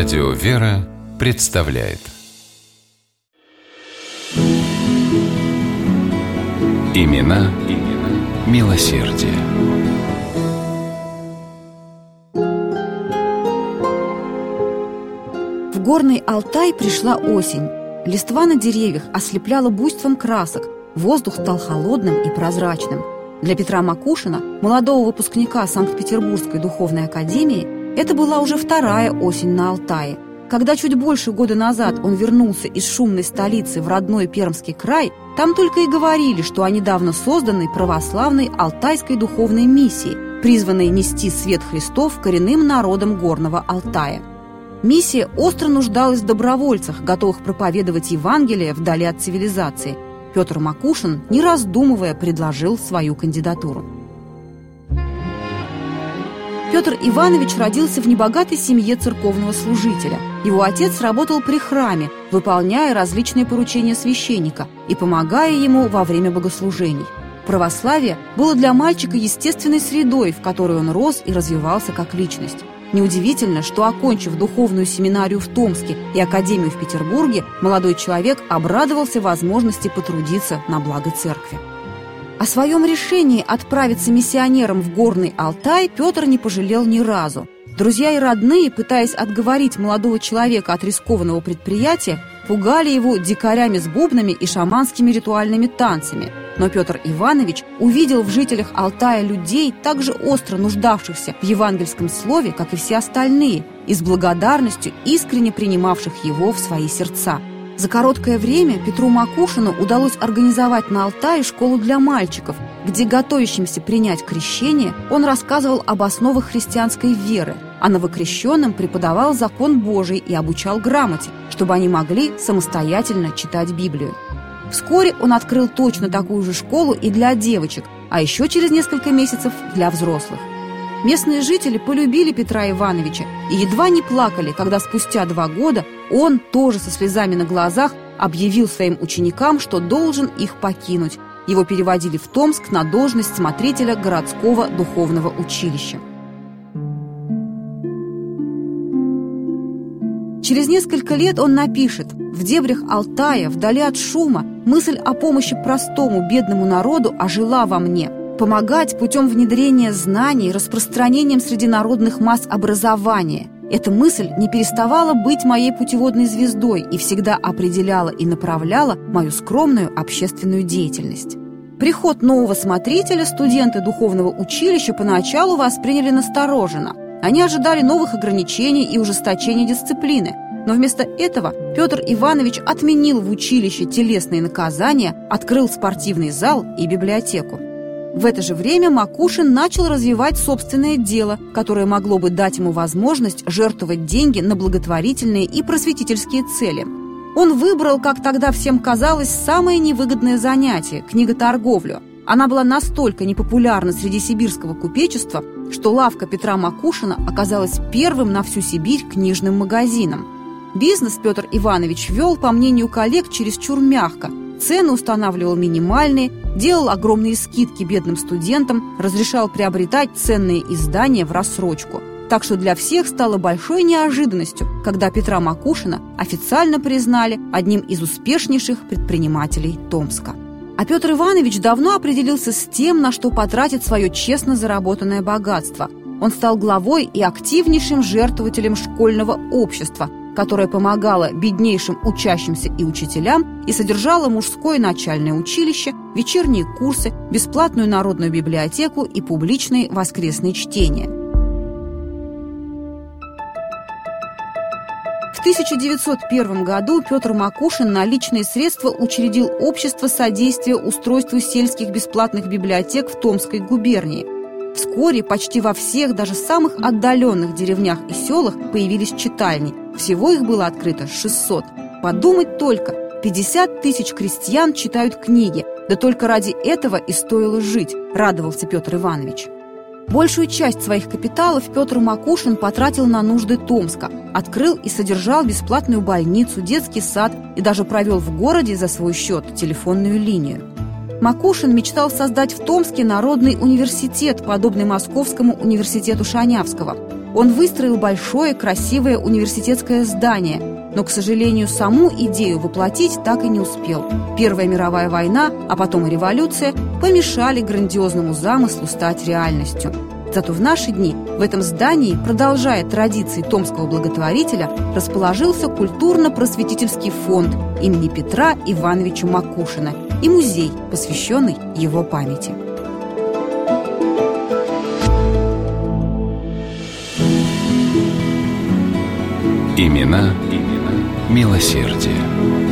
Радио «Вера» представляет Имена, имена милосердие. В горный Алтай пришла осень. Листва на деревьях ослепляла буйством красок, воздух стал холодным и прозрачным. Для Петра Макушина, молодого выпускника Санкт-Петербургской духовной академии, это была уже вторая осень на Алтае. Когда чуть больше года назад он вернулся из шумной столицы в родной Пермский край, там только и говорили, что о недавно созданной православной Алтайской духовной миссии, призванной нести свет Христов коренным народам горного Алтая. Миссия остро нуждалась в добровольцах, готовых проповедовать Евангелие вдали от цивилизации. Петр Макушин, не раздумывая, предложил свою кандидатуру. Петр Иванович родился в небогатой семье церковного служителя. Его отец работал при храме, выполняя различные поручения священника и помогая ему во время богослужений. Православие было для мальчика естественной средой, в которой он рос и развивался как личность. Неудивительно, что, окончив духовную семинарию в Томске и академию в Петербурге, молодой человек обрадовался возможности потрудиться на благо церкви. О своем решении отправиться миссионером в Горный Алтай Петр не пожалел ни разу. Друзья и родные, пытаясь отговорить молодого человека от рискованного предприятия, пугали его дикарями с бубнами и шаманскими ритуальными танцами – но Петр Иванович увидел в жителях Алтая людей, также остро нуждавшихся в евангельском слове, как и все остальные, и с благодарностью искренне принимавших его в свои сердца. За короткое время Петру Макушину удалось организовать на Алтае школу для мальчиков, где готовящимся принять крещение он рассказывал об основах христианской веры, а новокрещенным преподавал закон Божий и обучал грамоте, чтобы они могли самостоятельно читать Библию. Вскоре он открыл точно такую же школу и для девочек, а еще через несколько месяцев для взрослых. Местные жители полюбили Петра Ивановича и едва не плакали, когда спустя два года он, тоже со слезами на глазах, объявил своим ученикам, что должен их покинуть. Его переводили в Томск на должность смотрителя городского духовного училища. Через несколько лет он напишет «В дебрях Алтая, вдали от шума, мысль о помощи простому, бедному народу ожила во мне. Помогать путем внедрения знаний, распространением среди народных масс образования. Эта мысль не переставала быть моей путеводной звездой и всегда определяла и направляла мою скромную общественную деятельность». Приход нового смотрителя студенты духовного училища поначалу восприняли настороженно – они ожидали новых ограничений и ужесточения дисциплины, но вместо этого Петр Иванович отменил в училище телесные наказания, открыл спортивный зал и библиотеку. В это же время Макушин начал развивать собственное дело, которое могло бы дать ему возможность жертвовать деньги на благотворительные и просветительские цели. Он выбрал, как тогда всем казалось, самое невыгодное занятие – книготорговлю – она была настолько непопулярна среди сибирского купечества, что лавка Петра Макушина оказалась первым на всю Сибирь книжным магазином. Бизнес Петр Иванович вел, по мнению коллег, чересчур мягко. Цены устанавливал минимальные, делал огромные скидки бедным студентам, разрешал приобретать ценные издания в рассрочку. Так что для всех стало большой неожиданностью, когда Петра Макушина официально признали одним из успешнейших предпринимателей Томска. А Петр Иванович давно определился с тем, на что потратит свое честно заработанное богатство. Он стал главой и активнейшим жертвователем школьного общества, которое помогало беднейшим учащимся и учителям и содержало мужское начальное училище, вечерние курсы, бесплатную народную библиотеку и публичные воскресные чтения. В 1901 году Петр Макушин на личные средства учредил Общество содействия устройству сельских бесплатных библиотек в Томской губернии. Вскоре почти во всех, даже самых отдаленных деревнях и селах появились читальни. Всего их было открыто 600. Подумать только, 50 тысяч крестьян читают книги. Да только ради этого и стоило жить, радовался Петр Иванович. Большую часть своих капиталов Петр Макушин потратил на нужды Томска, открыл и содержал бесплатную больницу, детский сад и даже провел в городе за свой счет телефонную линию. Макушин мечтал создать в Томске народный университет, подобный Московскому университету Шанявского. Он выстроил большое красивое университетское здание, но, к сожалению, саму идею воплотить так и не успел. Первая мировая война, а потом и революция помешали грандиозному замыслу стать реальностью. Зато в наши дни в этом здании, продолжая традиции томского благотворителя, расположился культурно-просветительский фонд имени Петра Ивановича Макушина и музей, посвященный его памяти. Имена, имена милосердие.